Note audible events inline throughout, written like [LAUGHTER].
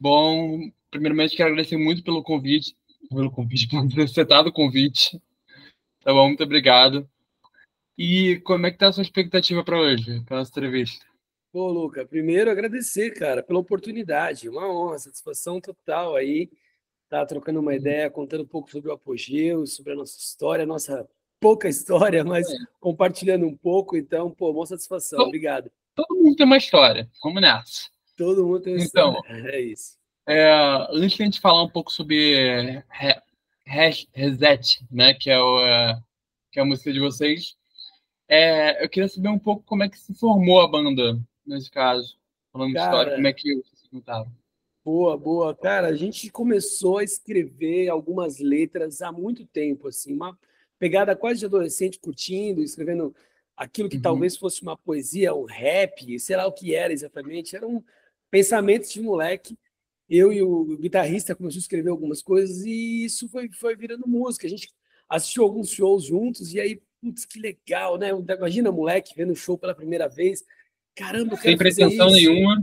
Bom, primeiramente quero agradecer muito pelo convite, pelo convite, [LAUGHS] por ter aceitado o convite. Tá bom, muito obrigado. E como é que tá a sua expectativa para hoje, para nossa entrevista? Pô, Luca, primeiro agradecer, cara, pela oportunidade. Uma honra, satisfação total aí. Tá trocando uma ideia, contando um pouco sobre o apogeu, sobre a nossa história, a nossa pouca história, [LAUGHS] mas é. compartilhando um pouco. Então, pô, boa satisfação. Todo, Obrigado. Todo mundo tem uma história. Vamos nessa. Todo mundo tem então, história. É isso. É, antes de a gente falar um pouco sobre Reset, né, que é, o, é, que é a música de vocês, é, eu queria saber um pouco como é que se formou a banda, nesse caso. Falando Cara, de história, como é que vocês contaram. Boa, boa. Cara, a gente começou a escrever algumas letras há muito tempo, assim, uma pegada quase de adolescente curtindo, escrevendo aquilo que uhum. talvez fosse uma poesia, um rap, sei lá o que era exatamente. Era um pensamento de moleque. Eu e o guitarrista começamos a escrever algumas coisas e isso foi, foi virando música. A gente assistiu alguns shows juntos e aí putz, que legal, né? Imagina moleque vendo o show pela primeira vez. Caramba, Sem pretensão nenhuma.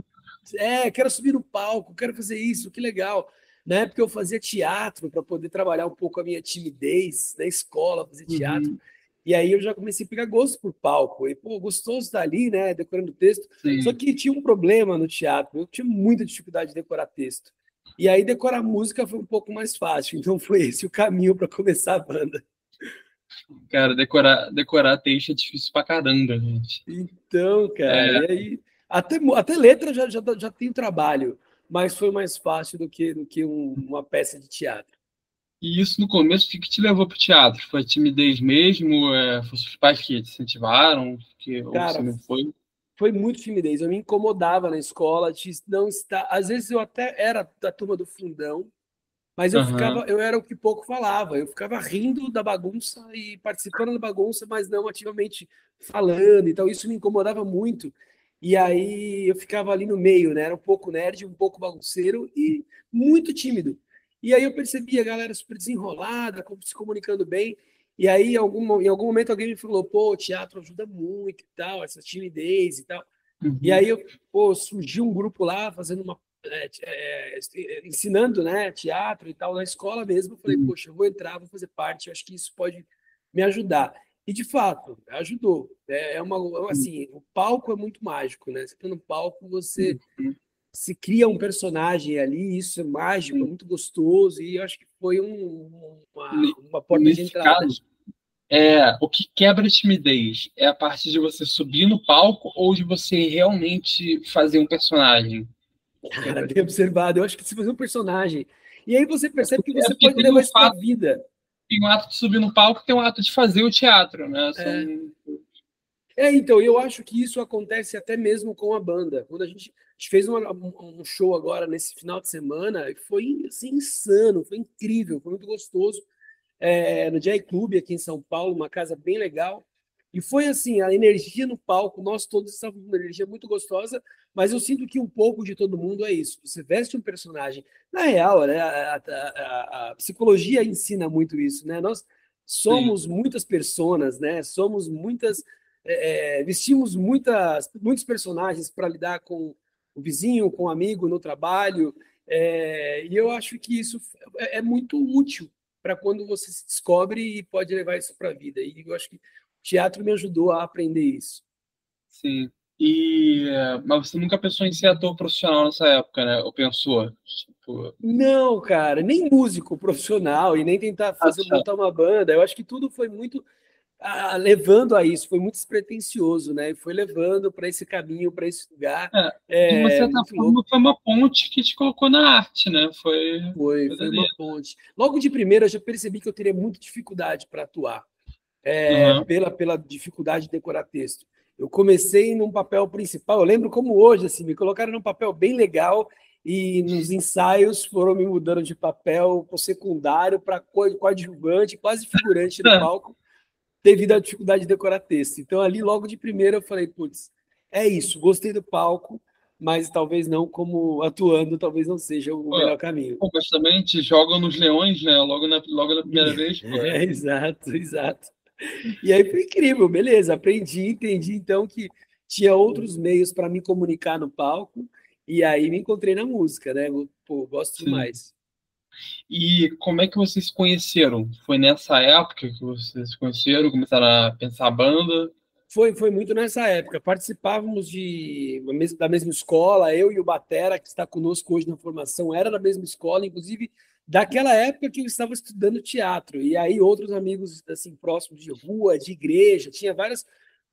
É, quero subir no palco, quero fazer isso, que legal. Na época eu fazia teatro para poder trabalhar um pouco a minha timidez na escola, fazer teatro. Uhum. E aí eu já comecei a pegar gosto por palco. E, pô, gostoso estar ali, né, decorando texto. Sim. Só que tinha um problema no teatro. Eu tinha muita dificuldade de decorar texto. E aí decorar música foi um pouco mais fácil. [LAUGHS] Então foi esse o caminho para começar a banda. Cara, decorar, decorar texto é difícil pra caramba, gente. Então, cara, é. aí, até, até letra já, já, já tem trabalho, mas foi mais fácil do que, do que um, uma peça de teatro. E isso no começo, o que, te levou para o teatro? Foi timidez mesmo? É, foi os pais que te incentivaram? Que, Cara, não foi? Foi muito timidez. Eu me incomodava na escola de não estar. Às vezes eu até era da turma do fundão, mas eu uhum. ficava, eu era o que pouco falava. Eu ficava rindo da bagunça e participando da bagunça, mas não ativamente falando. Então isso me incomodava muito. E aí eu ficava ali no meio, né? Era um pouco nerd, um pouco bagunceiro e muito tímido. E aí eu percebi a galera super desenrolada, se comunicando bem. E aí, em algum, em algum momento, alguém me falou: pô, o teatro ajuda muito e tal, essa timidez e tal. Uhum. E aí, eu, pô, surgiu um grupo lá fazendo uma é, é, ensinando né, teatro e tal na escola mesmo. Eu falei, uhum. poxa, eu vou entrar, vou fazer parte, eu acho que isso pode me ajudar. E de fato, ajudou. É, é uma assim, o palco é muito mágico, né? Você tá no palco, você uhum. Se cria um personagem ali, isso é mágico, é muito gostoso, e eu acho que foi um, uma, uma porta Nesse de entrada. Caso, é, o que quebra a timidez é a parte de você subir no palco ou de você realmente fazer um personagem? Cara, bem observado. Eu acho que se fazer um personagem. E aí você percebe que você é pode levar isso para a vida. Tem um ato de subir no palco, tem um ato de fazer o teatro, né? É. é, então, eu acho que isso acontece até mesmo com a banda. Quando a gente, a gente fez uma, um show agora nesse final de semana, foi assim, insano, foi incrível, foi muito gostoso. É, no Jazz Club aqui em São Paulo, uma casa bem legal. E foi assim, a energia no palco, nós todos estávamos com uma energia muito gostosa, mas eu sinto que um pouco de todo mundo é isso. Você veste um personagem. Na real, né, a, a, a, a psicologia ensina muito isso, né? Nós somos Sim. muitas pessoas, né? Somos muitas, é, é, vestimos muitas, muitos personagens para lidar com o vizinho, com o amigo no trabalho, é, e eu acho que isso é, é muito útil para quando você se descobre e pode levar isso para a vida. E eu acho que teatro me ajudou a aprender isso. Sim. E, mas você nunca pensou em ser ator profissional nessa época, né? Ou pensou? Tipo... Não, cara, nem músico profissional e nem tentar fazer ah, montar uma banda. Eu acho que tudo foi muito ah, levando a isso, foi muito despretensioso, né? E foi levando para esse caminho, para esse lugar. É, é, de uma certa forma, foi uma ponte que te colocou na arte, né? Foi, foi, foi uma ponte. Logo de primeira, eu já percebi que eu teria muita dificuldade para atuar é, uhum. pela, pela dificuldade de decorar texto. Eu comecei num papel principal, eu lembro como hoje, assim, me colocaram num papel bem legal e nos ensaios foram me mudando de papel para secundário para coadjuvante, quase figurante no [LAUGHS] palco, devido à dificuldade de decorar texto. Então, ali, logo de primeira, eu falei, putz, é isso, gostei do palco, mas talvez não como atuando, talvez não seja o melhor caminho. Mas também te jogam nos leões, né? Logo na, logo na primeira [LAUGHS] vez. É, exato, exato. E aí foi incrível, beleza. Aprendi, entendi então que tinha outros meios para me comunicar no palco E aí me encontrei na música, né? Pô, gosto demais. E como é que vocês se conheceram? Foi nessa época que vocês se conheceram, começaram a pensar a banda? Foi, foi muito nessa época. Participávamos de, da mesma escola, eu e o Batera, que está conosco hoje na formação, era da mesma escola, inclusive daquela época que eu estava estudando teatro. E aí outros amigos assim próximos de rua, de igreja, tinha vários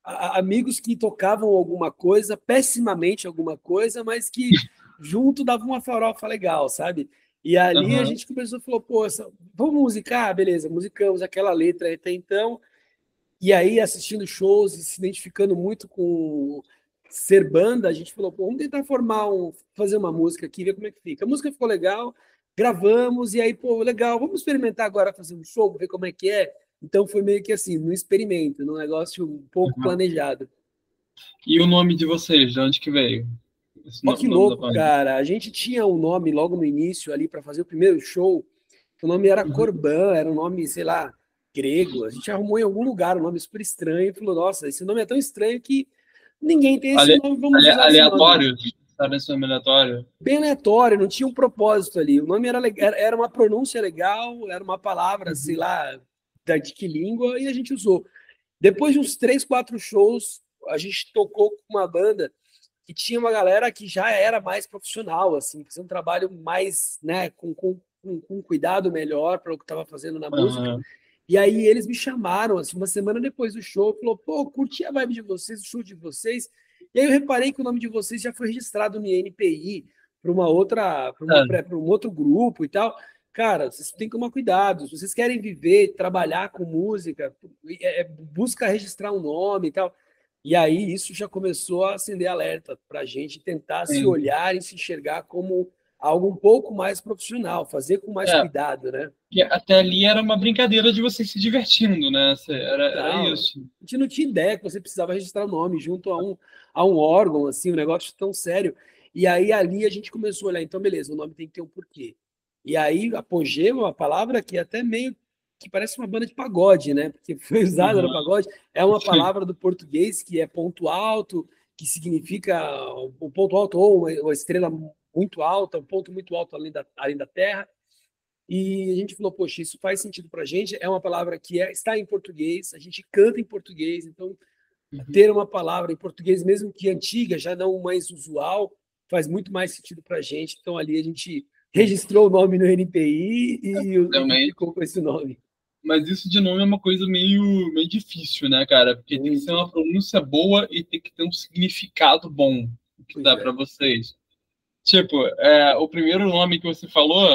amigos que tocavam alguma coisa, pessimamente alguma coisa, mas que [LAUGHS] junto davam uma farofa legal, sabe? E ali uhum. a gente começou a falar, pô, essa, vamos musicar? Beleza, musicamos aquela letra até então. E aí, assistindo shows e se identificando muito com ser banda, a gente falou, pô, vamos tentar formar um, fazer uma música aqui, ver como é que fica. A música ficou legal, gravamos, e aí, pô, legal, vamos experimentar agora fazer um show, ver como é que é. Então foi meio que assim, no experimento, num negócio um pouco uhum. planejado. E o nome de vocês, de onde que veio? Olha que louco, cara. A gente tinha um nome logo no início ali para fazer o primeiro show. O nome era uhum. Corban, era um nome, sei lá, grego. A gente arrumou em algum lugar um nome super estranho e falou: Nossa, esse nome é tão estranho que ninguém tem esse Ale... nome. Vamos Ale... usar aleatório? Sabe esse nome aleatório? Bem aleatório, não tinha um propósito ali. O nome era, era uma pronúncia legal, era uma palavra, uhum. sei lá, de que língua, e a gente usou. Depois de uns três, quatro shows, a gente tocou com uma banda que tinha uma galera que já era mais profissional, assim, fazia um trabalho mais, né, com, com, com cuidado melhor para o que estava fazendo na música. Uhum. E aí eles me chamaram, assim, uma semana depois do show, falou, pô, curti a vibe de vocês, o show de vocês. E aí eu reparei que o nome de vocês já foi registrado no INPI para uma outra, para um outro grupo e tal. Cara, vocês têm que tomar cuidado. Se vocês querem viver, trabalhar com música, é, é busca registrar um nome e tal. E aí isso já começou a acender alerta para a gente tentar Sim. se olhar e se enxergar como algo um pouco mais profissional, fazer com mais é, cuidado, né? Até ali era uma brincadeira de você se divertindo, né? Era, era isso. A gente não tinha ideia que você precisava registrar o nome junto a um, a um órgão, assim, um negócio tão sério. E aí ali a gente começou a olhar, então beleza, o nome tem que ter um porquê. E aí apogeu uma palavra que até meio que parece uma banda de pagode, né? Porque foi usada uhum. no pagode. É uma palavra do português que é ponto alto, que significa um ponto alto ou uma, estrela muito alta, um ponto muito alto além da, além da Terra. E a gente falou, poxa, isso faz sentido para a gente. É uma palavra que é, está em português, a gente canta em português, então uhum. ter uma palavra em português, mesmo que antiga, já não mais usual, faz muito mais sentido para a gente. Então ali a gente registrou o nome no NPI e, e ficou com esse nome. Mas isso de nome é uma coisa meio, meio difícil, né, cara? Porque tem que ser uma pronúncia boa e tem que ter um significado bom que dá é. para vocês. Tipo, é, o primeiro nome que você falou,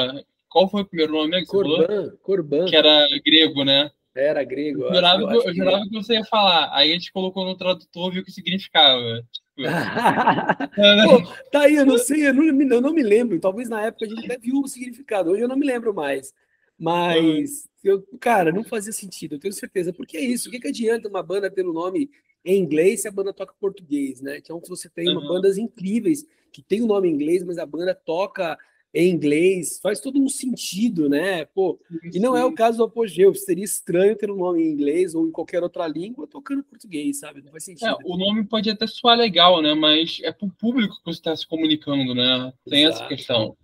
qual foi o primeiro nome que Corban, você falou? Corban. Que era grego, né? Era grego. Eu jurava, eu, eu jurava que... você ia falar. Aí a gente colocou no tradutor e viu o que significava. Tipo... [LAUGHS] Pô, tá aí, eu não sei, eu não, eu não me lembro. Talvez na época a gente até viu o significado. Hoje eu não me lembro mais. Mas, eu, cara, não fazia sentido, eu tenho certeza. Porque é isso, o que, que adianta uma banda ter o um nome em inglês se a banda toca português, né? Então, se você tem uhum. bandas incríveis que tem o um nome em inglês, mas a banda toca em inglês, faz todo um sentido, né? Pô, e não é o caso do Apogeu, seria estranho ter um nome em inglês ou em qualquer outra língua tocando português, sabe? Não faz sentido. É, o nome pode até soar legal, né? Mas é para o público que você está se comunicando, né? Tem Exato. essa questão.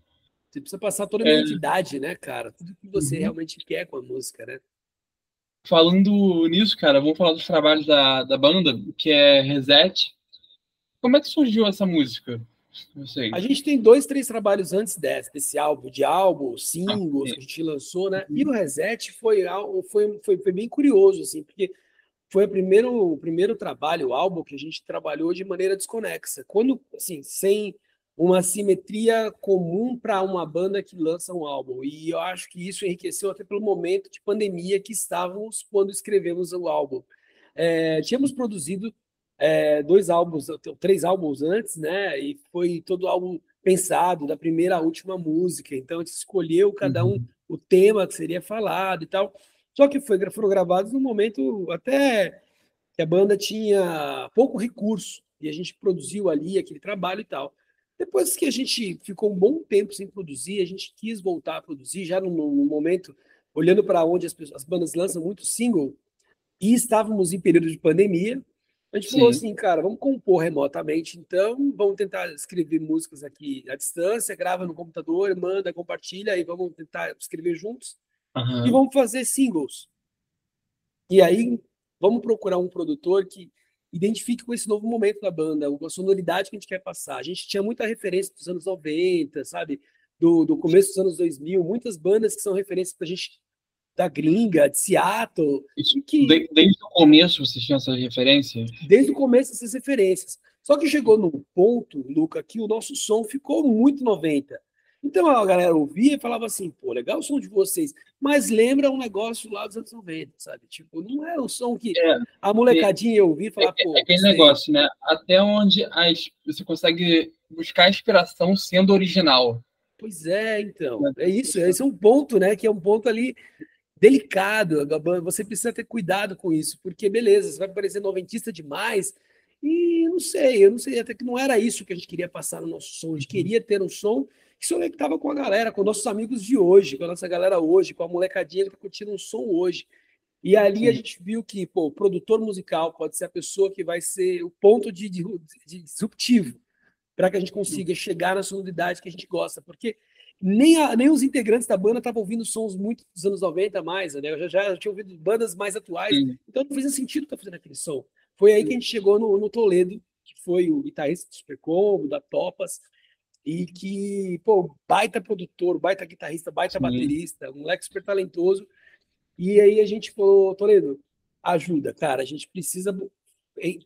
Você precisa passar toda a é... identidade, né, cara? Tudo que você uhum. realmente quer com a música, né? Falando nisso, cara, vamos falar dos trabalhos da, da banda, que é Reset. Como é que surgiu essa música? A gente tem dois, três trabalhos antes desse, desse álbum, de álbum, singles ah, que a gente lançou, né? Uhum. E o Reset foi, foi, foi, foi bem curioso, assim, porque foi o primeiro, o primeiro trabalho, o álbum que a gente trabalhou de maneira desconexa. Quando, assim, sem uma simetria comum para uma banda que lança um álbum. E eu acho que isso enriqueceu até pelo momento de pandemia que estávamos quando escrevemos o álbum. É, tínhamos produzido é, dois álbuns, três álbuns antes, né? E foi todo álbum pensado, da primeira à última música. Então a gente escolheu cada um uhum. o tema que seria falado e tal. Só que foi, foram gravados num momento até que a banda tinha pouco recurso e a gente produziu ali aquele trabalho e tal. Depois que a gente ficou um bom tempo sem produzir, a gente quis voltar a produzir, já no, momento, olhando para onde as, pessoas, as bandas lançam muito single, e estávamos em período de pandemia, A gente Sim. falou assim, cara, vamos compor remotamente, então, vamos tentar escrever músicas aqui à distância, grava no computador, manda, compartilha, e vamos tentar escrever juntos. Uhum. E vamos fazer singles. E aí, vamos procurar um produtor que identifique com esse novo momento da banda, a sonoridade que a gente quer passar. A gente tinha muita referência dos anos 90, sabe? Do, do começo dos anos 2000, muitas bandas que são referências para a gente da gringa, de Seattle. Isso, que, desde o começo vocês tinham essas referências? Desde o começo essas referências. Só que chegou num ponto, Luca, que o nosso som ficou muito 90. Então a galera ouvia e falava assim, pô, legal o som de vocês, mas lembra um negócio lá dos anos 90, sabe? Tipo, não é o som que é, a molecadinha é, ouvia e falava, é, pô. É aquele negócio, né? Até onde as, você consegue buscar inspiração sendo original. Pois é, então. É isso, esse é um ponto, né? Que é um ponto ali delicado. Você precisa ter cuidado com isso, porque beleza, você vai parecer noventista demais. E não sei, eu não sei, até que não era isso que a gente queria passar no nosso som. A gente queria ter um som que se conectava com a galera, com nossos amigos de hoje, com a nossa galera hoje, com a molecadinha que está curtindo um som hoje. E ali a gente viu que pô, o produtor musical pode ser a pessoa que vai ser o ponto de, de, de disruptivo para que a gente consiga chegar na sonoridade que a gente gosta, porque nem, a, nem os integrantes da banda estavam ouvindo sons muito dos anos 90 mais, né? Eu já, já, já tinha ouvido bandas mais atuais, Sim. então não fazia sentido estar tá fazendo aquele som. Foi aí que a gente chegou no, no Toledo, que foi o guitarrista do Super Combo, da Topas, e que, pô, baita produtor, baita guitarrista, baita Sim. baterista, um moleque super talentoso. E aí a gente falou, Toledo, ajuda, cara, a gente precisa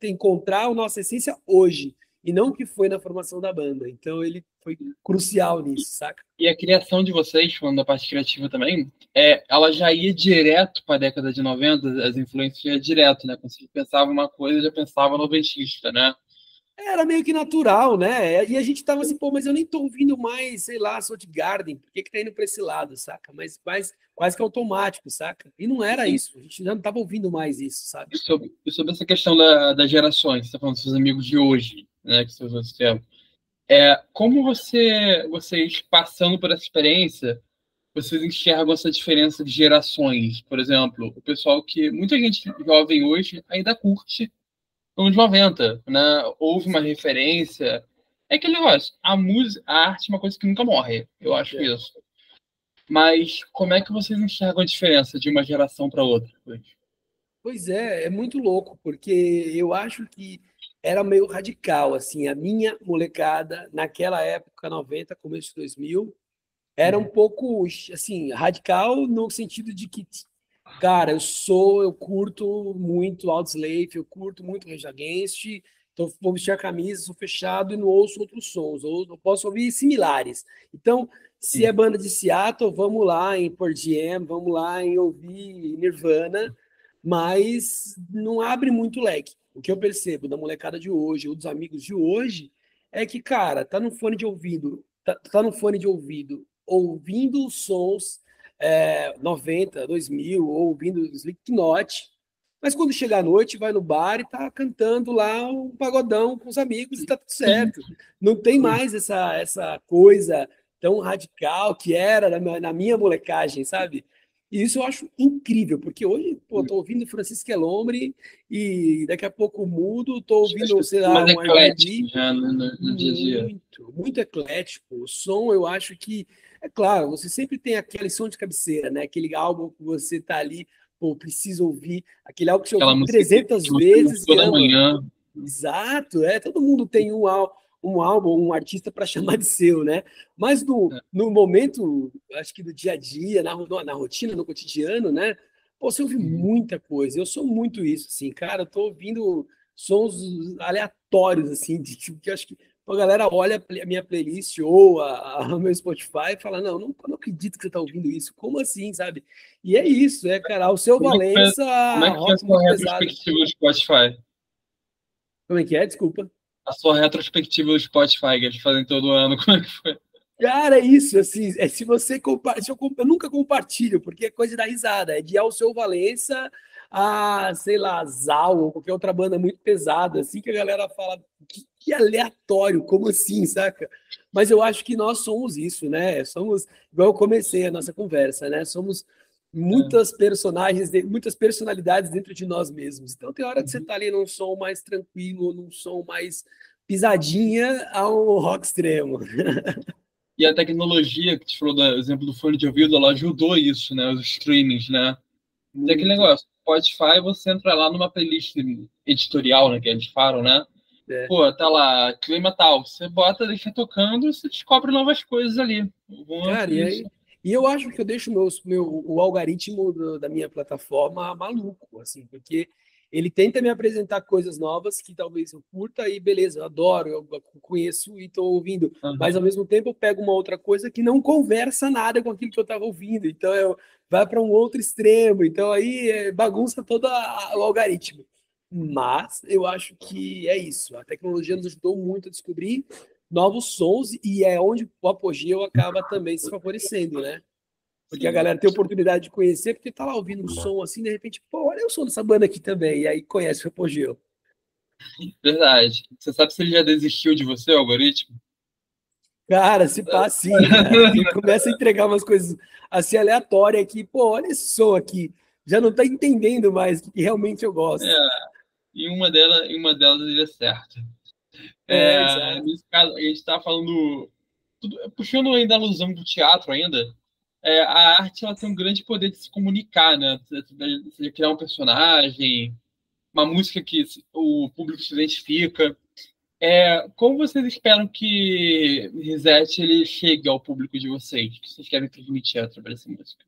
encontrar a nossa essência hoje e não o que foi na formação da banda. Então ele foi crucial nisso, saca? E a criação de vocês, falando da parte criativa também, é, ela já ia direto para a década de 90, as influências já direto, né? Quando você pensava uma coisa, já pensava noventista, né? Era meio que natural, né? E a gente tava assim, pô, mas eu nem tô ouvindo mais, sei lá, Soul Garden, por que que tá indo para esse lado, saca? Mas, mas quase que automático, saca? E não era Sim. isso, a gente já não tava ouvindo mais isso, sabe? E sobre, e sobre essa questão da, das gerações, você tá falando dos seus amigos de hoje, né, que você é, como você, vocês passando por essa experiência, vocês enxergam essa diferença de gerações? Por exemplo, o pessoal que muita gente jovem hoje ainda curte anos 90, né? Houve uma referência. É aquele negócio, a música, a arte é uma coisa que nunca morre, eu acho é. isso. Mas como é que vocês enxergam a diferença de uma geração para outra? Pois é, é muito louco, porque eu acho que era meio radical, assim, a minha molecada, naquela época, 90, começo de 2000, era um uhum. pouco, assim, radical no sentido de que Cara, eu sou, eu curto muito Outslave, eu curto muito Rage Against, então vou vestir a camisa, sou fechado e não ouço outros sons, ou eu posso ouvir similares. Então, se Sim. é banda de Seattle, vamos lá em Pearl Jam, vamos lá em ouvir Nirvana, mas não abre muito leque. O que eu percebo da molecada de hoje, ou dos amigos de hoje, é que, cara, tá no fone de ouvido, tá, tá no fone de ouvido, ouvindo os sons é, 90, 2000, ou ouvindo Slipknot, mas quando chega à noite, vai no bar e tá cantando lá um pagodão com os amigos e tá tudo certo. Não tem mais essa, essa coisa tão radical que era na, minha molecagem, sabe? E isso eu acho incrível, porque hoje, pô, tô ouvindo Francisco Elombre e daqui a pouco mudo, tô ouvindo, sei lá, um eclético já no, no, dia a dia. Muito, muito eclético. O som, eu acho que é claro, você sempre tem aquele som de cabeceira, né? Aquele álbum que você tá ali, pô, precisa ouvir, aquele álbum que você ouviu 300 vezes. Toda manhã. Exato, é. Todo mundo tem um, um álbum, um artista para chamar de seu, né? Mas no, é. no momento, acho que do dia a dia, na, na rotina, no cotidiano, né? Pô, você ouve uhum. muita coisa. Eu sou muito isso, assim, cara. Eu tô ouvindo sons aleatórios, assim, de tipo, que eu acho que a galera olha a minha playlist ou a, a meu Spotify e fala: não, não, não acredito que você está ouvindo isso. Como assim, sabe? E é isso, é, cara. O seu como Valença. como é que foi a sua retrospectiva do Spotify? Como é que é? Desculpa. A sua retrospectiva do Spotify, que eles fazem todo ano, [LAUGHS] como é que foi? Cara, é isso, assim, é se você compartilha, eu, eu, nunca compartilho, porque é coisa da risada, é de ao seu Valença a, sei lá, Zal, ou qualquer outra banda muito pesada, assim, que a galera fala, que, que aleatório, como assim, saca? Mas eu acho que nós somos isso, né? Somos, igual eu comecei a nossa conversa, né? Somos muitas personagens, muitas personalidades dentro de nós mesmos. Então tem hora que você uhum. tá ali num som mais tranquilo, num som mais pisadinha ao rock extremo. [LAUGHS] E a tecnologia, que te falou do exemplo do fone de ouvido, ela ajudou isso, né? Os streamings, né? Tem aquele negócio, Spotify, você entra lá numa playlist editorial, né? Que eles falam, né? É. Pô, tá lá, clima tal. Você bota, deixa tocando e você descobre novas coisas ali. Cara, e aí, e eu acho que eu deixo meus, meu, o algoritmo do, da minha plataforma maluco, assim, porque ele tenta me apresentar coisas novas que talvez eu curta e beleza, eu adoro, eu conheço e estou ouvindo, uhum. mas ao mesmo tempo eu pego uma outra coisa que não conversa nada com aquilo que eu estava ouvindo, então eu, vai para um outro extremo, então aí é, bagunça todo a, o algoritmo. Mas eu acho que é isso, a tecnologia nos ajudou muito a descobrir novos sons e é onde o apogeu acaba também se favorecendo, né? Porque a galera tem oportunidade de conhecer, porque tá lá ouvindo um som assim, de repente, pô, olha o som dessa banda aqui também, e aí conhece o apogeu. Verdade. Você sabe se ele já desistiu de você, algoritmo? Cara, se passa começa a entregar umas coisas assim aleatórias aqui, pô, olha esse som aqui, já não tá entendendo mais o que realmente eu gosto. É, e uma delas, uma delas ele é certo. É, é nesse caso, a gente está falando. Tudo, puxando ainda a alusão do teatro ainda, é, a arte ela tem um grande poder de se comunicar, né? De criar um personagem, uma música que o público se identifica. É, como vocês esperam que Reset ele chegue ao público de vocês? O que vocês querem transmitir através dessa música?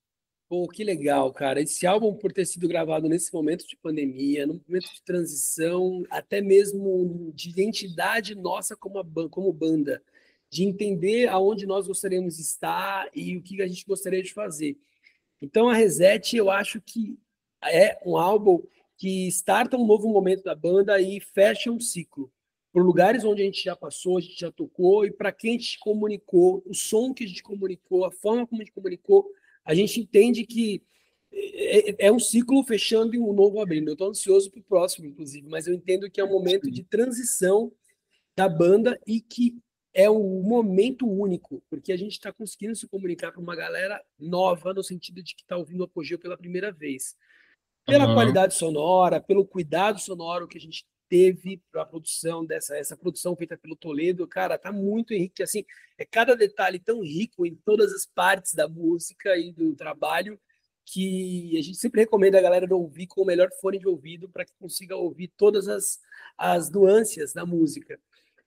Pô, que legal, cara. Esse álbum, por ter sido gravado nesse momento de pandemia, num momento de transição, até mesmo de identidade nossa como, como banda, de entender aonde nós gostaríamos de estar e o que a gente gostaria de fazer. Então, a Reset, eu acho que é um álbum que starta um novo momento da banda e fecha um ciclo. Por lugares onde a gente já passou, a gente já tocou, e para quem a gente comunicou, o som que a gente comunicou, a forma como a gente comunicou, a gente entende que é, é, é um ciclo fechando e um novo abrindo. Eu estou ansioso para o próximo, inclusive, mas eu entendo que é um momento de transição da banda e que é um momento único, porque a gente está conseguindo se comunicar com uma galera nova, no sentido de que está ouvindo o Apogeu pela primeira vez. Pela uhum. qualidade sonora, pelo cuidado sonoro que a gente teve para a produção dessa essa produção feita pelo Toledo, cara, tá muito rico, assim, é cada detalhe tão rico em todas as partes da música e do trabalho que a gente sempre recomenda a galera de ouvir com o melhor fone de ouvido para que consiga ouvir todas as, as nuances da música.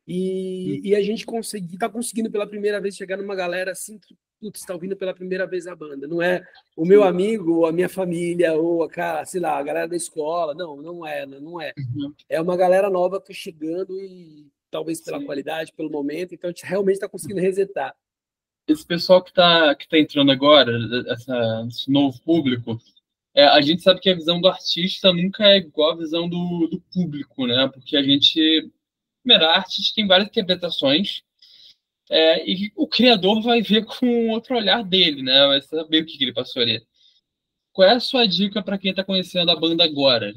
E, e a gente conseguir, tá conseguindo pela primeira vez chegar numa galera assim que putz, está ouvindo pela primeira vez a banda. Não é o meu amigo, ou a minha família, ou a, cara, sei lá, a galera da escola. Não, não é, não é. Uhum. É uma galera nova que está chegando e talvez pela Sim. qualidade, pelo momento, então a gente realmente está conseguindo resetar. Esse pessoal que está que tá entrando agora, essa, esse novo público, é, a gente sabe que a visão do artista nunca é igual à visão do, do público, né? Porque a gente, primeiro, a arte tem várias interpretações, é, e o criador vai ver [LAUGHS] com outro olhar dele, né? Vai saber o que, que ele passou ali. Qual é a sua dica para quem está conhecendo a banda agora?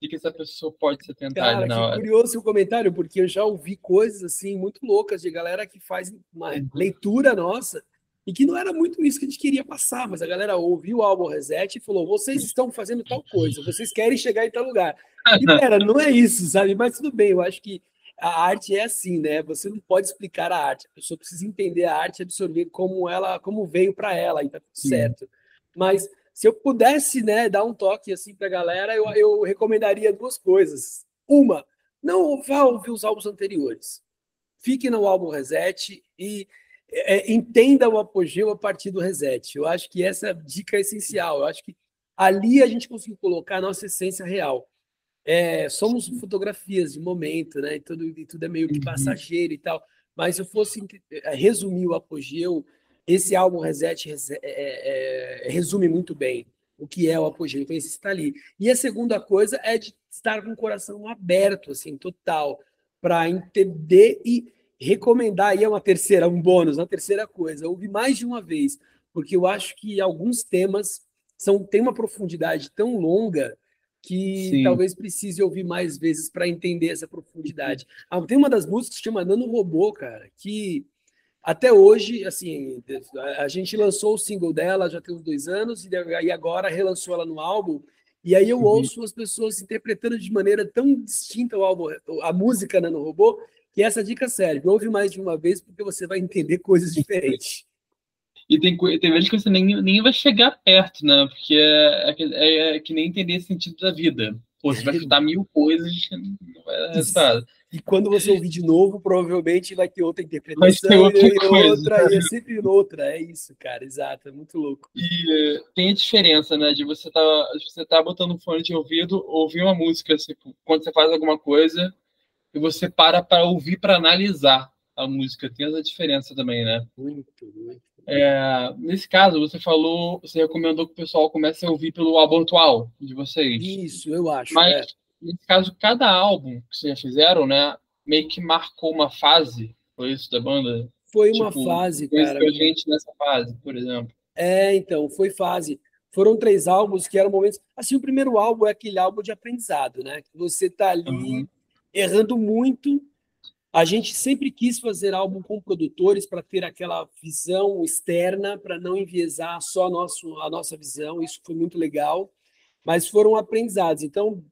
O que, essa pessoa pode se tentar Cara, na hora? curioso o comentário, porque eu já ouvi coisas assim muito loucas de galera que faz uma uhum. leitura nossa e que não era muito isso que a gente queria passar, mas a galera ouviu o álbum Reset e falou: vocês estão fazendo tal coisa, vocês querem chegar em tal lugar. E [LAUGHS] pera, não é isso, sabe? Mas tudo bem, eu acho que a arte é assim, né? Você não pode explicar a arte. A pessoa precisa entender a arte, absorver como ela, como veio para ela e tá tudo Sim. certo. Mas se eu pudesse, né, dar um toque assim para a galera, eu, eu recomendaria duas coisas. Uma, não vá ouvir os álbuns anteriores. Fique no álbum Reset e é, entenda o apogeu a partir do Reset. Eu acho que essa dica é essencial. Eu acho que ali a gente conseguiu colocar a nossa essência real é, somos fotografias de momento, né? E tudo, e tudo é meio que uhum. passageiro e tal. Mas se eu fosse é, resumir o apogeu, esse álbum Reset é, é, é, resume muito bem o que é o apogeu. Então, esse está ali. E a segunda coisa é de estar com o coração aberto, assim, total, para entender e recomendar. E é uma terceira, um bônus, uma terceira coisa. Ouvir mais de uma vez, porque eu acho que alguns temas são têm uma profundidade tão longa que Sim. talvez precise ouvir mais vezes para entender essa profundidade. Ah, tem uma das músicas que chama Nano Robô, cara, que até hoje, assim, a gente lançou o single dela já tem uns dois anos, e agora relançou ela no álbum. E aí eu uhum. ouço as pessoas interpretando de maneira tão distinta o álbum, a música né, no robô, que essa dica serve. Ouve mais de uma vez, porque você vai entender coisas diferentes. E tem, tem vezes que você nem, nem vai chegar perto, né? Porque é, é, é que nem entender o sentido da vida. Pô, você vai chutar mil coisas e não vai dar resultado. E quando você ouvir de novo, provavelmente vai ter outra interpretação ter outra e, coisa, outra, e é sempre outra. É isso, cara, exato, é muito louco. E uh, tem a diferença, né, de você tá, você tá botando um fone de ouvido, ouvir uma música, assim, quando você faz alguma coisa, e você para para ouvir, para analisar a música. Tem essa diferença também, né? Muito, muito. É, nesse caso, você falou, você recomendou que o pessoal comece a ouvir pelo álbum atual de vocês. Isso, eu acho. Mas, é. nesse caso, cada álbum que vocês já fizeram, né, meio que marcou uma fase, foi isso da banda? Foi uma tipo, fase, cara. a gente nessa fase, por exemplo. É, então, foi fase. Foram três álbuns que eram momentos. Assim, o primeiro álbum é aquele álbum de aprendizado, né? Que você tá ali uhum. errando muito a gente sempre quis fazer álbum com produtores para ter aquela visão externa, para não enviesar só a, nosso, a nossa visão. Isso foi muito legal, mas foram aprendizados. Então,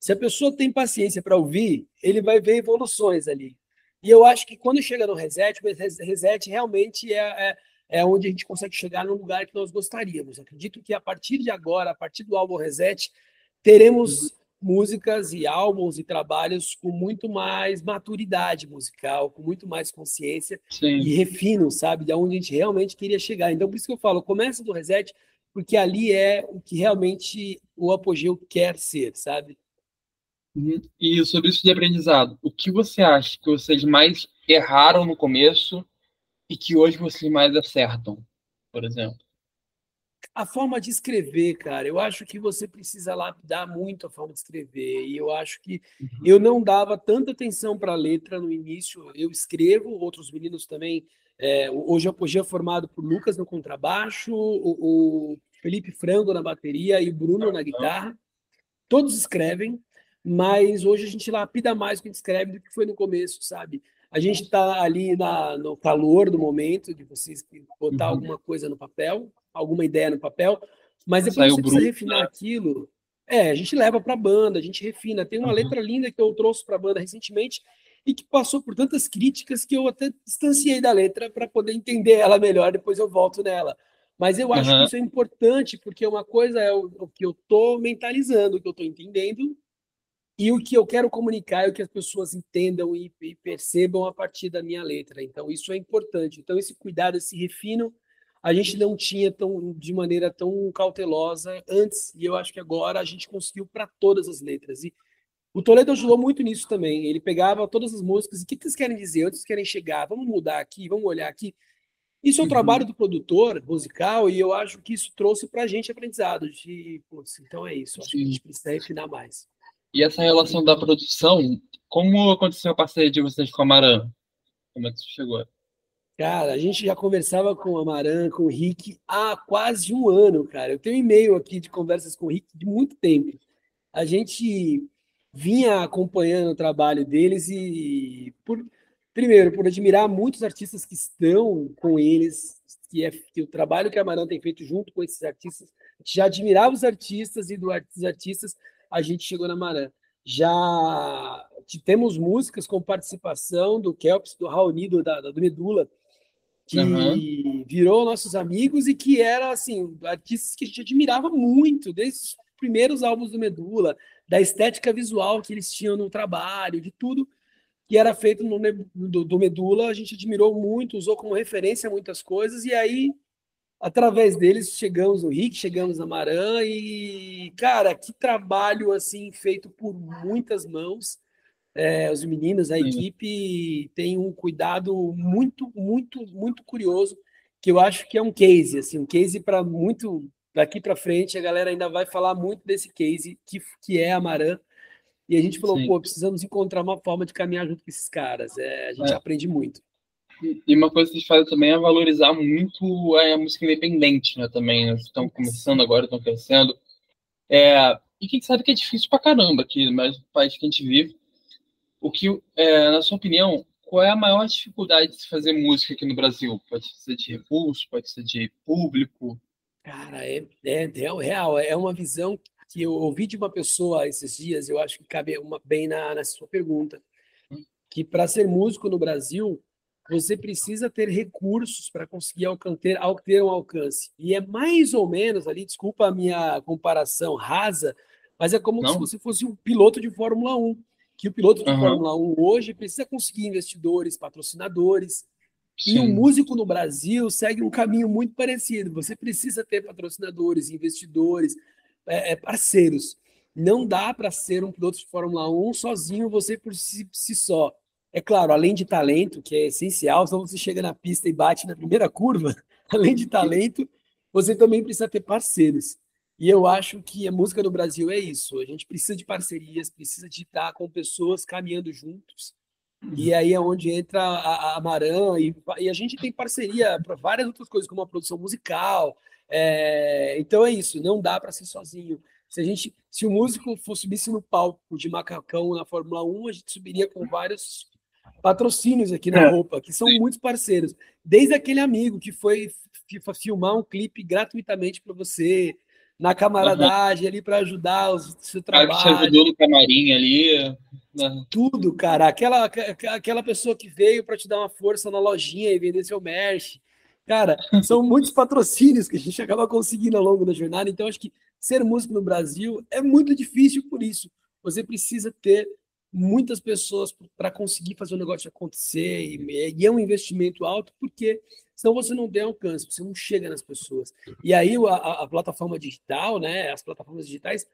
se a pessoa tem paciência para ouvir, ele vai ver evoluções ali. E eu acho que quando chega no reset, o reset realmente é, é, é onde a gente consegue chegar no lugar que nós gostaríamos. Acredito que a partir de agora, a partir do álbum reset, teremos músicas e álbuns e trabalhos com muito mais maturidade musical, com muito mais consciência Sim. e refino, sabe, de onde a gente realmente queria chegar. Então, por isso que eu falo, começa do reset, porque ali é o que realmente o apogeu quer ser, sabe? Uhum. E sobre isso de aprendizado, o que você acha que vocês mais erraram no começo e que hoje vocês mais acertam, por exemplo? A forma de escrever, cara, eu acho que você precisa lapidar muito a forma de escrever. E eu acho que uhum. eu não dava tanta atenção para a letra no início. Eu escrevo, outros meninos também. É, hoje Apogeu é formado por Lucas no contrabaixo, o, o, Felipe Frango na bateria e o Bruno na guitarra. Todos escrevem, mas hoje a gente lapida mais o que a gente escreve do que foi no começo, sabe? A gente está ali na, no calor do momento de vocês botar uhum. alguma coisa no papel, alguma ideia no papel, mas depois Saiu você precisa refinar aquilo. É, a gente leva para a banda, a gente refina. Tem uma uhum. letra linda que eu trouxe para a banda recentemente e que passou por tantas críticas que eu até distanciei da letra para poder entender ela melhor, depois eu volto nela. Mas eu acho uhum. que isso é importante, porque uma coisa é o, o que eu estou mentalizando, o que eu estou entendendo, e o que eu quero comunicar é o que as pessoas entendam e, e, percebam a partir da minha letra. Então, isso é importante. Então, esse cuidado, esse refino, a gente não tinha tão, de maneira tão cautelosa antes, e eu acho que agora a gente conseguiu para todas as letras. E o Toledo ajudou muito nisso também. Ele pegava todas as músicas e o que, eles querem dizer, onde eles querem chegar, vamos mudar aqui, vamos olhar aqui. Isso é o uhum. trabalho do produtor musical e eu acho que isso trouxe para a gente aprendizado de, putz, então é isso, acho que a gente precisa refinar mais. E essa relação da produção, como aconteceu a parceria de vocês com a Maran? Como é que isso chegou? Cara, a gente já conversava com o Amaran, com o Rick há quase um ano, cara. Eu tenho um e-mail aqui de conversas com o Rick de muito tempo. A gente vinha acompanhando o trabalho deles e, por, primeiro, por admirar muitos artistas que estão com eles, que é que o trabalho que a Amaran tem feito junto com esses artistas. A gente já admirava os artistas e dos artistas a gente chegou na Maran. Já temos músicas com participação do Kelps, do Raoni, do, da, do Medula, que uhum. virou nossos amigos e que era assim, artistas que a gente admirava muito, desde os primeiros álbuns do Medula, da estética visual que eles tinham no trabalho, de tudo que era feito no, do, do Medula, a gente admirou muito, usou como referência muitas coisas, e aí, através deles, chegamos no Rick, chegamos na Maran, e, cara, que trabalho, assim, feito por muitas mãos, é, os meninos, a Sim. equipe tem um cuidado muito, muito, muito curioso, que eu acho que é um case, assim, um case para muito daqui para frente, a galera ainda vai falar muito desse case que, que é a Maran. E a gente falou, Sim. pô, precisamos encontrar uma forma de caminhar junto com esses caras. É, a gente é. aprende muito. E uma coisa que eles fazem também é valorizar muito a música independente, né? Também, né? estão começando agora, estão crescendo. É, e quem sabe que é difícil pra caramba aqui, mas no país que a gente vive. O que, é, na sua opinião, qual é a maior dificuldade de se fazer música aqui no Brasil? Pode ser de recurso, pode ser de público? Cara, é, é, é real, é uma visão que eu ouvi de uma pessoa esses dias, eu acho que cabe uma, bem na, na sua pergunta, hum. que para ser músico no Brasil, você precisa ter recursos para conseguir ter, ter um alcance. E é mais ou menos ali, desculpa a minha comparação rasa, mas é como Não. se você fosse um piloto de Fórmula 1. Que o piloto de uhum. Fórmula 1 hoje precisa conseguir investidores, patrocinadores. Sim. E o músico no Brasil segue um caminho muito parecido. Você precisa ter patrocinadores, investidores, é, é, parceiros. Não dá para ser um piloto de Fórmula 1 sozinho, você por si, si só. É claro, além de talento, que é essencial, senão você chega na pista e bate na primeira curva, [LAUGHS] além de talento, você também precisa ter parceiros. E eu acho que a música no Brasil é isso. A gente precisa de parcerias, precisa de estar com pessoas caminhando juntos. E aí é onde entra a, a Maran, e, e, a gente tem parceria para várias outras coisas, como a produção musical. É, então é isso, não dá para ser sozinho. Se a gente, se o músico fosse subisse no palco de macacão na Fórmula 1, a gente subiria com vários patrocínios aqui na é. roupa, que são muitos parceiros. Desde aquele amigo que foi filmar um clipe gratuitamente para você, na camaradagem uhum. ali para ajudar o seu trabalho. que te ajudou no camarim ali. Né? Tudo, cara. Aquela, aquela pessoa que veio para te dar uma força na lojinha e vender seu merch. Cara, [LAUGHS] são muitos patrocínios que a gente acaba conseguindo ao longo da jornada. Então, acho que ser músico no Brasil é muito difícil por isso. Você precisa ter muitas pessoas para conseguir fazer o negócio acontecer e, e, é um investimento alto porque senão você não tem alcance, você não chega nas pessoas. E aí a, a plataforma digital, né, as plataformas digitais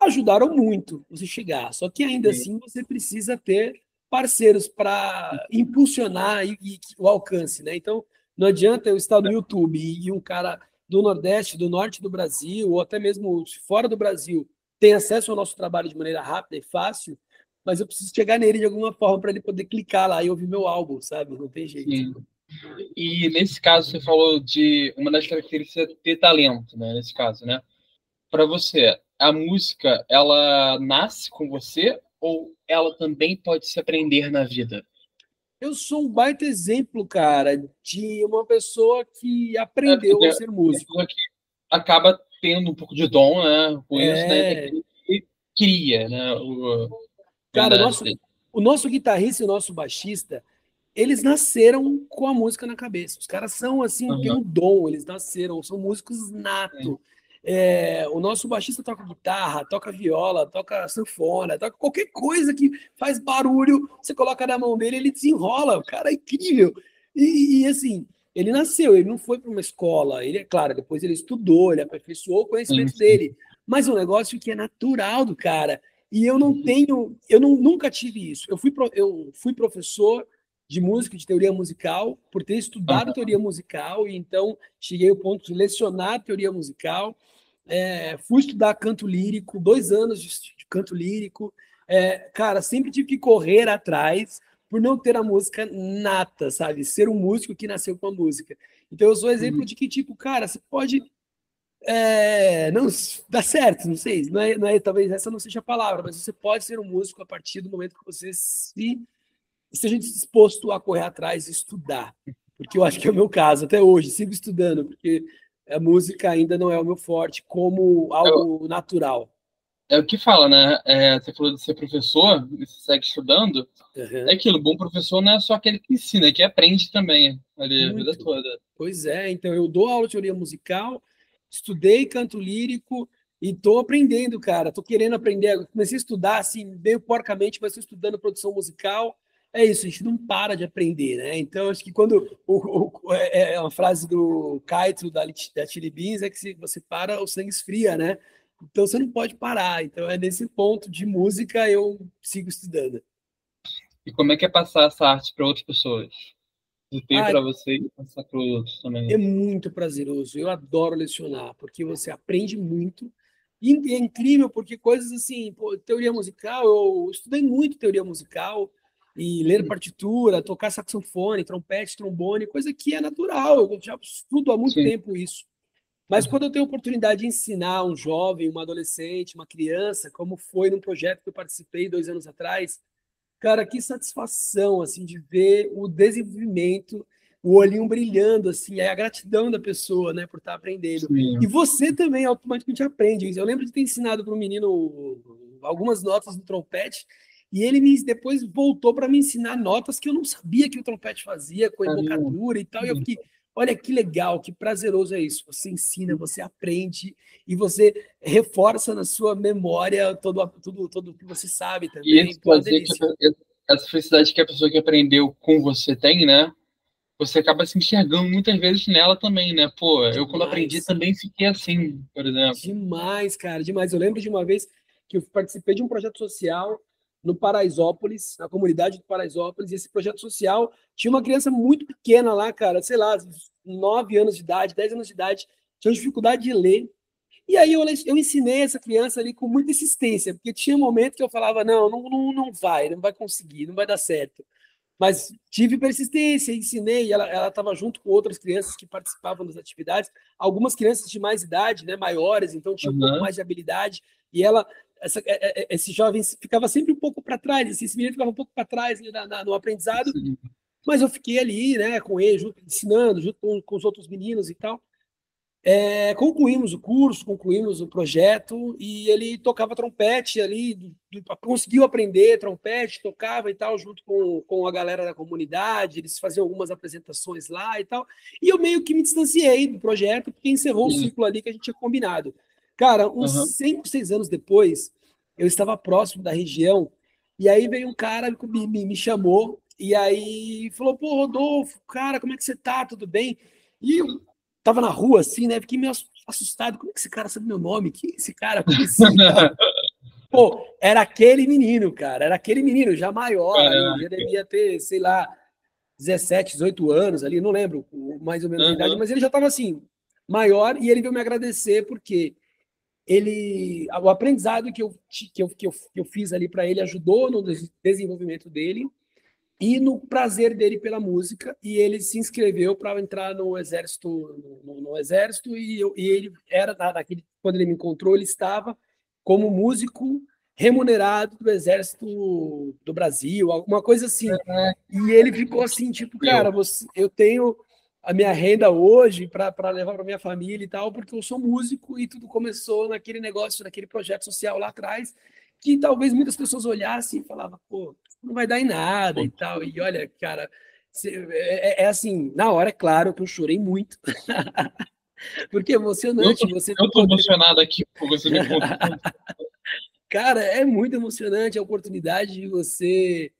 ajudaram muito você chegar. Só que ainda Sim. assim você precisa ter parceiros para impulsionar e, e, o alcance, né? Então não adianta eu estar no YouTube e, e um cara do Nordeste, do Norte do Brasil ou até mesmo fora do Brasil tem acesso ao nosso trabalho de maneira rápida e fácil mas eu preciso chegar nele de alguma forma para ele poder clicar lá e ouvir meu álbum, sabe? Não tem jeito. Sim. E nesse caso, você falou de uma das características é ter talento, né? Nesse caso, né? Para você, a música, ela nasce com você ou ela também pode se aprender na vida? Eu sou um baita exemplo, cara, de uma pessoa que aprendeu é, a ser músico. Que acaba tendo um pouco de dom, né? Com é... isso, né? E cria, né? O, Cara, o nosso, o nosso guitarrista e o nosso baixista, eles nasceram com a música na cabeça. Os caras são assim, uhum. tem um dom, eles nasceram, são músicos nato. É, o nosso baixista toca guitarra, toca viola, toca sanfona, toca qualquer coisa que faz barulho, você coloca na mão dele, ele desenrola. O cara é incrível. E, e assim, ele nasceu, ele não foi para uma escola. Ele, é claro, depois ele estudou, ele aperfeiçoou o conhecimento sim, sim. dele. Mas é um negócio que é natural do cara. E eu não tenho, eu não, nunca tive isso. Eu fui, eu fui professor de música, de teoria musical, por ter estudado teoria musical, e então cheguei ao ponto de lecionar teoria musical. É, fui estudar canto lírico, dois anos de, de canto lírico. É, cara, sempre tive que correr atrás por não ter a música nata, sabe? Ser um músico que nasceu com a música. Então eu sou exemplo uhum. de que, tipo, cara, você pode é, não dá certo, não sei, não é, não é, talvez essa não seja a palavra, mas você pode ser um músico a partir do momento que você se esteja disposto a correr atrás e estudar, porque eu acho que é o meu caso até hoje, sigo estudando, porque a música ainda não é o meu forte como algo é, natural. É o que fala, né? É, você falou de ser professor, e você segue estudando. Uhum. É aquilo, bom professor não é só aquele que ensina, é que aprende também ali, a vida toda. Pois é, então eu dou aula de teoria musical, estudei canto lírico e estou aprendendo, cara. Estou querendo aprender. Comecei a estudar, assim, meio porcamente, mas estou estudando produção musical. É isso, a gente não para de aprender, né? Então, acho que quando. O, o, é, é uma frase do Kaito, da, da Chili Beans, é que se você para, o sangue esfria, né? Então, você não pode parar. Então, é nesse ponto de música eu sigo estudando. E como é que é passar essa arte para outras pessoas? De ter para você e passar para outros também. É muito prazeroso. Eu adoro lecionar, porque você aprende muito. E é incrível, porque coisas assim, pô, teoria musical, eu estudei muito teoria musical, e ler partitura, tocar saxofone, trompete, trombone, coisa que é natural. Eu já estudo há muito Sim. tempo isso. Mas quando eu tenho a oportunidade de ensinar um jovem, uma adolescente, uma criança, como foi num projeto que eu participei dois anos atrás, Cara, que satisfação, assim, de ver o desenvolvimento, o olhinho brilhando, assim, é a gratidão da pessoa, né, por estar aprendendo. Sim. E você também automaticamente aprende. Eu lembro de ter ensinado para um menino algumas notas do trompete, e ele me, depois voltou para me ensinar notas que eu não sabia que o trompete fazia, com embocadura e tal, e eu fiquei, olha que legal, que prazeroso é isso. Você ensina, você aprende e você reforça na sua memória todo tudo, tudo que você sabe também. E isso pode dizer que essa felicidade que a pessoa que aprendeu com você tem, né? Você acaba se enxergando muitas vezes nela também, né? Pô, demais. eu quando aprendi também fiquei assim, por exemplo. Demais, cara, demais. Eu lembro de uma vez que eu participei de um projeto social no Paraisópolis, na comunidade do Paraisópolis, e esse projeto social tinha uma criança muito pequena lá, cara, sei lá, 9 anos de idade, 10 anos de idade, tinha dificuldade de ler. E aí eu, eu ensinei essa criança ali com muita insistência, porque tinha um momento que eu falava, não, não, não, não vai, não vai conseguir, não vai dar certo. Mas tive persistência, ensinei, ela estava junto com outras crianças que participavam das atividades, algumas crianças de mais idade, né, maiores, então tinha um pouco mais de habilidade, e ela essa, é, é, esse jovem ficava sempre um pouco para trás, assim, esse menino ficava um pouco para trás né, na, na, no aprendizado, Sim. mas eu fiquei ali, né, com ele, junto, ensinando, junto com, com, os outros meninos e tal. É, concluímos o curso, concluímos o projeto e ele tocava trompete ali, do, do, conseguiu aprender trompete, tocava e tal, junto com, com a galera da comunidade, eles faziam algumas apresentações lá e tal. E eu meio que me distanciei do projeto, porque encerrou o ciclo ali que a gente tinha combinado. Cara, uns uhum. cinco, seis anos depois, eu estava próximo da região, e aí veio um cara me, me, me chamou, e aí falou, pô, Rodolfo, cara, como é que você tá? Tudo bem? E eu tava na rua, assim, né? Fiquei meio assustado. Como é que esse cara sabe meu nome? Quem é esse cara? Como assim, cara? [LAUGHS] Pô, era aquele menino, cara. Era aquele menino, já maior. Já devia ter, sei lá, 17, 18 anos ali, não lembro mais ou menos uhum. a idade, mas ele já estava assim, maior, e ele veio me agradecer porque ele o aprendizado que eu, que eu, que eu, que eu fiz ali para ele ajudou no desenvolvimento dele e no prazer dele pela música e ele se inscreveu para entrar no exército no, no exército e, eu, e, ele era naquele quando ele me encontrou ele estava como músico remunerado do exército do Brasil alguma coisa assim é. e ele ficou assim tipo cara você, eu tenho a minha renda hoje para levar para minha família e tal, porque eu sou músico e tudo começou naquele negócio, naquele projeto social lá atrás, que talvez muitas pessoas olhassem e falavam, pô, não vai dar em nada e tal. E olha, cara, é, é, é, assim, na hora, é claro que eu chorei muito. [LAUGHS] porque é emocionante. Eu tô, você eu tô emocionado aqui por você me Cara, é muito emocionante a oportunidade de você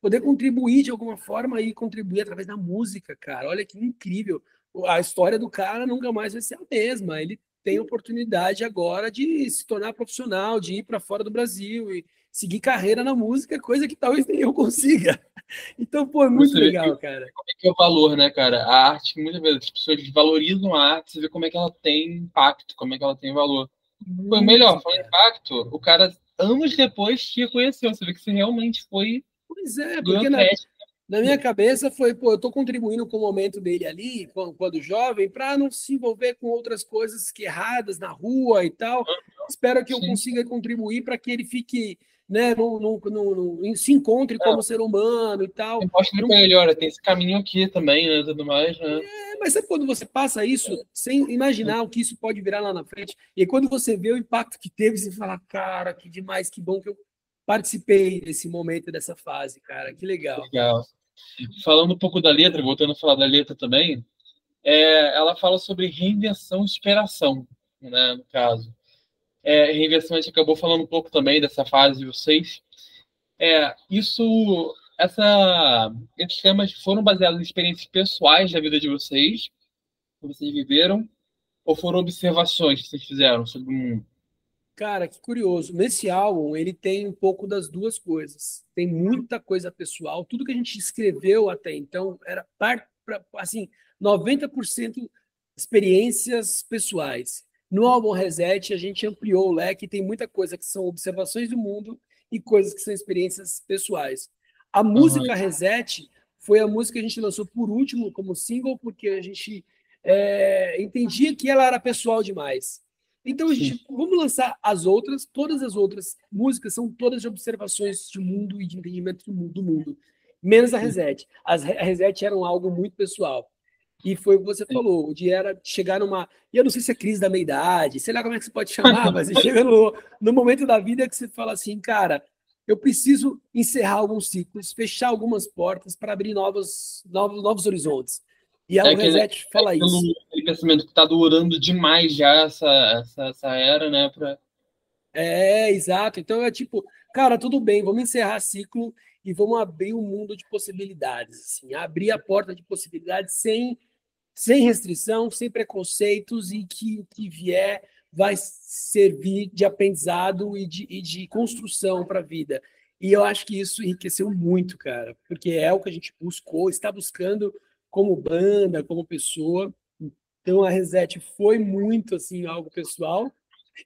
poder contribuir de alguma forma e contribuir através da música, cara. Olha que incrível. A história do cara nunca mais vai ser a mesma. Ele tem oportunidade agora de se tornar profissional, de ir para fora do Brasil e seguir carreira na música, coisa que talvez nem eu consiga. [LAUGHS] Então, pô, é muito legal, que, cara. Como é que é o valor, né, cara? A arte, muitas vezes, as pessoas valorizam a arte, você vê como é que ela tem impacto, como é que ela tem valor. Foi melhor, foi impacto, o cara, anos depois, te reconheceu. Você vê que você realmente foi Pois é, porque na, na, minha cabeça foi, pô, eu estou contribuindo com o momento dele ali, quando, quando jovem, para não se envolver com outras coisas que erradas na rua e tal. Espero que eu Sim. consiga contribuir para que ele fique, né, no, no, no se encontre é. como ser humano e tal. Eu posso não... melhor, tem esse caminho aqui também, né, tudo mais, né? É, mas sabe quando você passa isso sem imaginar o que isso pode virar lá na frente? E quando você vê o impacto que teve, você fala, cara, que demais, que bom que eu participei desse momento, dessa fase, cara. Que legal. Legal. Falando um pouco da letra, voltando a falar da letra também, é, ela fala sobre reinvenção e inspiração, né, no caso. É, reinvenção, a gente acabou falando um pouco também dessa fase de vocês. É, isso, essa, esses temas foram baseados em experiências pessoais da vida de vocês, que vocês viveram, ou foram observações que vocês fizeram sobre mundo? Cara, que curioso. Nesse álbum, ele tem um pouco das duas coisas. Tem muita coisa pessoal. Tudo que a gente escreveu até então era assim, 90% experiências pessoais. No álbum Reset, a gente ampliou o leque, tem muita coisa que são observações do mundo e coisas que são experiências pessoais. A música uhum. Reset foi a música que a gente lançou por último como single, porque a gente é, entendia que ela era pessoal demais. Então, a gente, vamos lançar as outras, todas as outras músicas são todas de observações de mundo e de entendimento do mundo, do mundo menos a Reset. As, a Reset era um algo muito pessoal. E foi o que você falou, de era chegar numa. E eu não sei se é crise da meia-idade, sei lá como é que você pode [LAUGHS] chamar, mas chega no, no momento da vida que você fala assim, cara, eu preciso encerrar alguns ciclos, fechar algumas portas para abrir novos, novos, novos horizontes. E a é Reset aquele, fala é isso. Aquele pensamento que está durando demais já essa, essa, essa era, né? Pra... É, exato. Então é tipo, cara, tudo bem, vamos encerrar ciclo e vamos abrir um mundo de possibilidades, assim, abrir a porta de possibilidades sem sem restrição, sem preconceitos e que o que vier vai servir de aprendizado e de, e de construção para a vida. E eu acho que isso enriqueceu muito, cara, porque é o que a gente buscou, está buscando como banda, como pessoa. Então a Reset foi muito assim algo pessoal.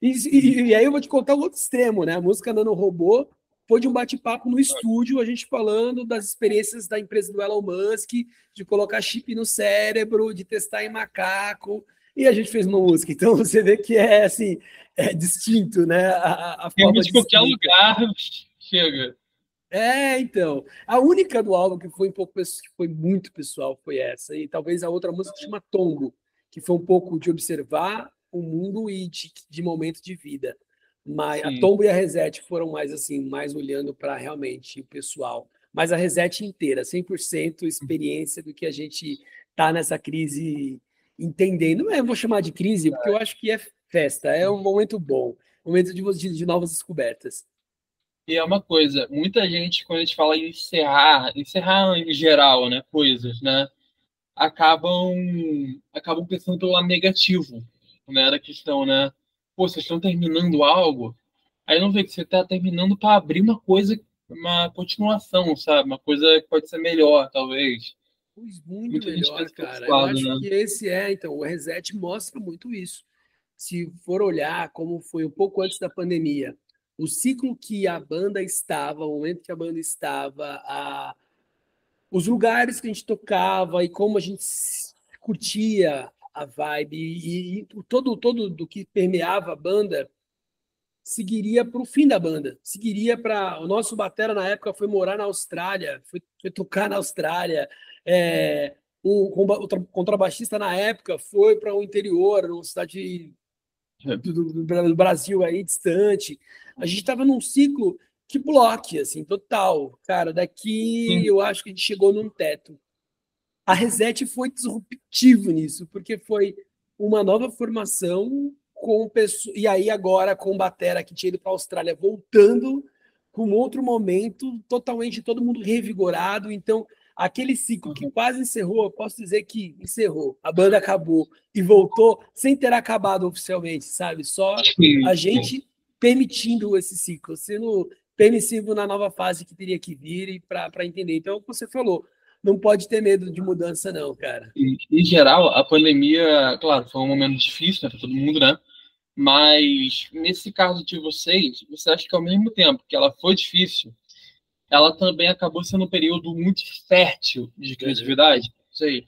E, e, e aí eu vou te contar o outro extremo, né? A música Nano Robô foi de um bate-papo no estúdio, a gente falando das experiências da empresa do Elon Musk, de colocar chip no cérebro, de testar em macaco, e a gente fez uma música. Então [LAUGHS] você vê que é assim, é distinto, né? A, a forma de qualquer lugar [LAUGHS] chega. É, então. A única do álbum que foi um pouco que foi muito pessoal foi essa. E talvez a outra música que chama Tombo, que foi um pouco de observar o mundo e de, de momento de vida. Mas Sim. a Tombo e a Reset foram mais assim, mais olhando para realmente o pessoal. Mas a Reset inteira, 100% experiência do que a gente tá nessa crise entendendo. Não é, vou chamar de crise, porque eu acho que é festa, é um momento bom, momento de, de, de novas descobertas. E é uma coisa, muita gente, quando a gente fala em encerrar, encerrar em geral, né, coisas, né, acabam, acabam pensando pelo lado negativo, né, da questão, né, pô, vocês estão terminando algo, aí não vê que você está terminando para abrir uma coisa, uma continuação, sabe? Uma coisa que pode ser melhor, talvez. Pois muito Muita melhor, cara. Eu acho né? que esse é, então, o Reset mostra muito isso. Se for olhar como foi um pouco antes da pandemia, o ciclo que a banda estava, o momento que a banda estava, a... os lugares que a gente tocava e como a gente curtia a vibe e, e todo todo do que permeava a banda seguiria para o fim da banda, seguiria para o nosso batera na época foi morar na Austrália, foi, foi tocar na Austrália, é, o, o contrabaixista na época foi para o interior, uma cidade do, do, Brasil aí distante. A gente estava num ciclo que bloque, assim, total. Cara, daqui Sim. eu acho que a gente chegou num teto. A Reset foi disruptivo nisso, porque foi uma nova formação com. E aí, agora, com o Batera que tinha ido para a Austrália, voltando com outro momento, totalmente todo mundo revigorado. Então, aquele ciclo que quase encerrou, eu posso dizer que encerrou. A banda acabou e voltou sem ter acabado oficialmente, sabe? Só a gente permitindo esse ciclo, sendo permissivo na nova fase que teria que vir e para entender. Então, é o que você falou, não pode ter medo de mudança, não, cara. Em, em geral, a pandemia, claro, foi um momento difícil né, para todo mundo, né? Mas nesse caso de vocês, você acha que ao mesmo tempo que ela foi difícil, ela também acabou sendo um período muito fértil de criatividade? Sei.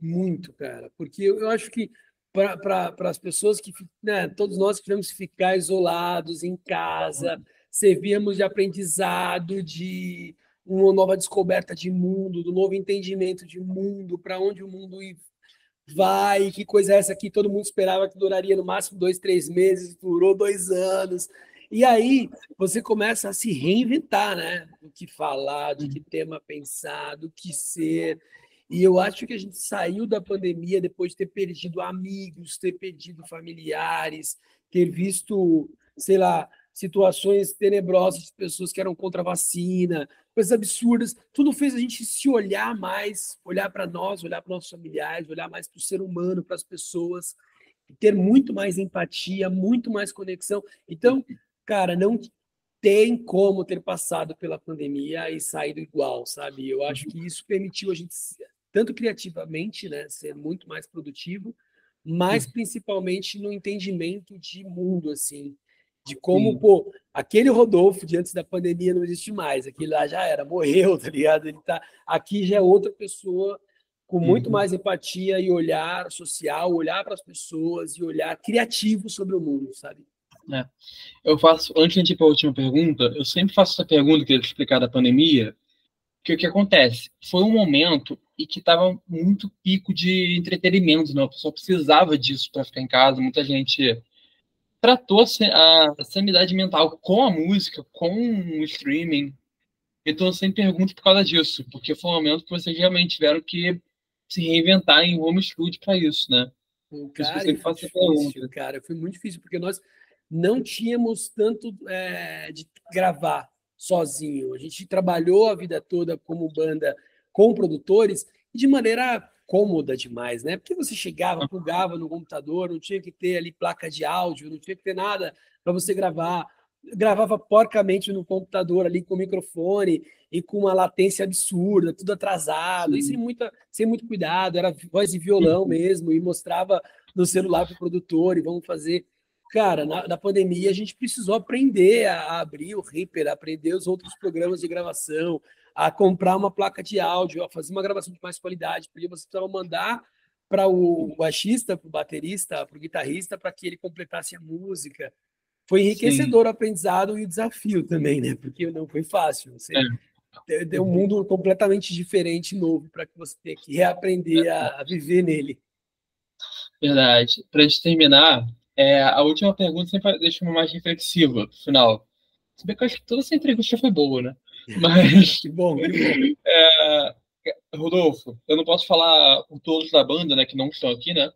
Muito, cara. Porque eu acho que para as pessoas que, né, todos nós que tivemos que ficar isolados em casa, servíamos de aprendizado, de uma nova descoberta de mundo, do novo entendimento de mundo, para onde o mundo vai, que coisa é essa aqui? Todo mundo esperava que duraria no máximo dois, três meses, durou dois anos. E aí você começa a se reinventar, né? O que falar, de que tema pensar, do que ser. E eu acho que a gente saiu da pandemia depois de ter perdido amigos, ter perdido familiares, ter visto, sei lá, situações tenebrosas de pessoas que eram contra a vacina, coisas absurdas. Tudo fez a gente se olhar mais, olhar para nós, olhar para nossos familiares, olhar mais para o ser humano, para as pessoas, ter muito mais empatia, muito mais conexão. Então, cara, não tem como ter passado pela pandemia e saído igual, sabe? Eu acho que isso permitiu a gente, tanto criativamente, né, ser muito mais produtivo, mas principalmente no entendimento de mundo, assim, de como, Sim. pô, aquele Rodolfo de antes da pandemia não existe mais, aquele lá já era, morreu, tá ligado? Ele tá aqui já é outra pessoa com muito uhum. mais empatia e olhar social, olhar para as pessoas e olhar criativo sobre o mundo, sabe? É. Eu faço, antes de ir para a última pergunta, eu sempre faço essa pergunta, queria explicar da pandemia, que o que acontece? Foi um momento e que estava muito pico de entretenimento, né? A pessoa precisava disso para ficar em casa, muita gente tratou a sanidade mental com a música, com o streaming. Então eu sempre pergunto por causa disso, porque foi um momento que vocês realmente tiveram que se reinventar em home studio para isso, né? Cara, foi difícil, cara, foi muito difícil, porque nós não tínhamos tanto é, de gravar sozinho. A gente trabalhou a vida toda como banda com produtores de maneira cômoda demais, né? Porque você chegava, plugava no computador, não tinha que ter ali placa de áudio, não tinha que ter nada para você gravar. Gravava porcamente no computador ali com microfone e com uma latência absurda, tudo atrasado, Sim. e sem, muita, sem muito cuidado, era voz e violão mesmo, e mostrava no celular para o produtor, e vamos fazer. Cara, na, na, pandemia a gente precisou aprender a, abrir o Reaper, aprender os outros programas de gravação, a comprar uma placa de áudio, a fazer uma gravação de mais qualidade, porque você precisava mandar para o baixista, para o baterista, para o guitarrista, para que ele completasse a música. Foi enriquecedor Sim. o aprendizado e o desafio também, né? Porque não foi fácil. Você é. deu um mundo completamente diferente, novo, para que você tenha que reaprender a, a viver nele. Verdade. Para a gente terminar, é, a última pergunta sempre deixa uma mais reflexiva, final. Se bem que eu acho que toda essa entrevista foi boa, né? [LAUGHS] Mas. que bom, que bom. É, Rodolfo, eu não posso falar por todos da banda, né, que não estão aqui, né?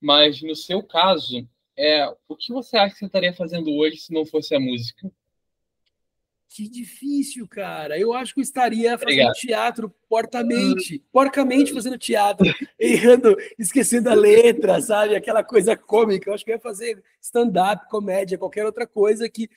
Mas no seu caso, é, o que você acha que você estaria fazendo hoje se não fosse a música? Que difícil, cara. Eu acho que eu estaria fazendo Obrigado. teatro portamente, porcamente fazendo teatro, [LAUGHS] errando, esquecendo a letra, sabe? Aquela coisa cômica. Eu acho que eu ia fazer stand-up, comédia, qualquer outra coisa que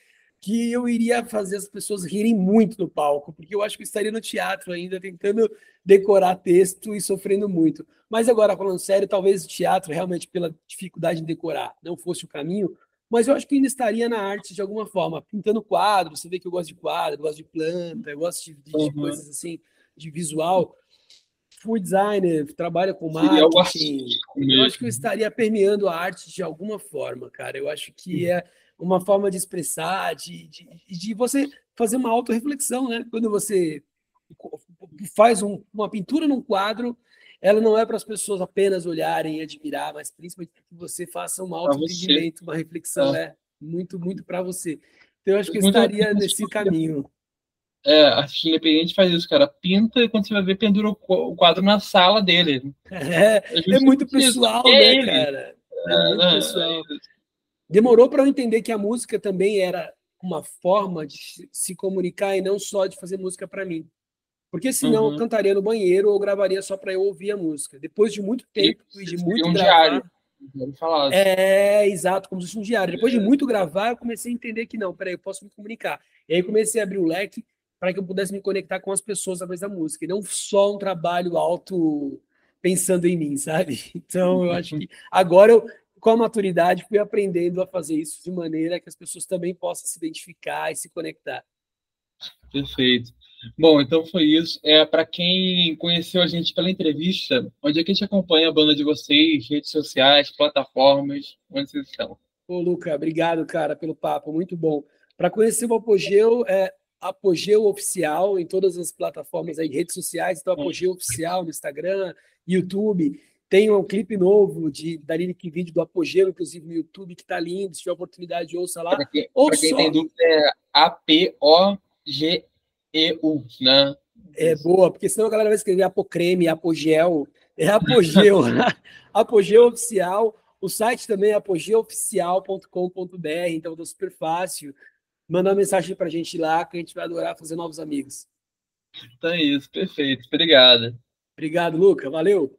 que eu iria fazer as pessoas rirem muito no palco, porque eu acho que eu estaria no teatro ainda tentando decorar texto e sofrendo muito. Mas agora, falando sério, talvez o teatro, realmente pela dificuldade de decorar, não fosse o caminho, mas eu acho que ainda estaria na arte de alguma forma, pintando quadros. Você vê que eu gosto de quadro, eu gosto de planta, eu gosto de, de uhum. coisas assim, de visual. Fui designer, trabalho com marketing. Eu acho que eu estaria permeando a arte de alguma forma, cara. Eu acho que é uma forma de expressar, de, de, de você fazer uma autorreflexão, né? Quando você faz um, uma pintura num quadro, ela não é para as pessoas apenas olharem e admirar, mas principalmente que você faça um auto-entendimento, uma reflexão, é, é muito, muito para você. Então, eu acho que eu estaria nesse caminho. É, a arte independente faz isso, cara. Pinta e quando você vai ver, pendura o quadro na sala dele. [LAUGHS] É, é, é muito pessoal, é né, cara? É, é muito pessoal. É Demorou para eu entender que a música também era uma forma de se comunicar e não só de fazer música para mim. Porque senão uhum. eu cantaria no banheiro ou gravaria só para eu ouvir a música. Depois de muito tempo e, de muito um gravar, diário. É, exato, como se fosse um diário. Depois de muito gravar, eu comecei a entender que não, peraí, eu posso me comunicar. E aí comecei a abrir o leque para que eu pudesse me conectar com as pessoas através da música, e não só um trabalho alto pensando em mim, sabe? [LAUGHS] Então, eu acho que agora eu, com a maturidade, fui aprendendo a fazer isso de maneira que as pessoas também possam se identificar e se conectar. Perfeito. Bom, então foi isso. É para quem conheceu a gente pela entrevista, onde é que a gente acompanha a banda de vocês, redes sociais, plataformas, onde vocês estão? Ô, Luca, obrigado, cara, pelo papo, muito bom. Para conhecer o Apogeu, é Apogeu Oficial em todas as plataformas aí, redes sociais, então Apogeu Oficial no Instagram, YouTube. Tem um clipe novo de da Lyric Video do Apogeu, inclusive no YouTube, que está lindo. Se tiver oportunidade, ouça lá. Para quem, quem só... tem dúvida, é A-P-O-G-E-U, né? É boa, porque senão a galera vai escrever Apocreme, Apogeu. É Apogeu. [LAUGHS] [LAUGHS] Apogeu Oficial. O site também é apogeooficial.com.br, então tá super fácil. Manda uma mensagem para a gente lá, que a gente vai adorar fazer novos amigos. Então é isso, perfeito. Obrigado. Obrigado, Luca. Valeu.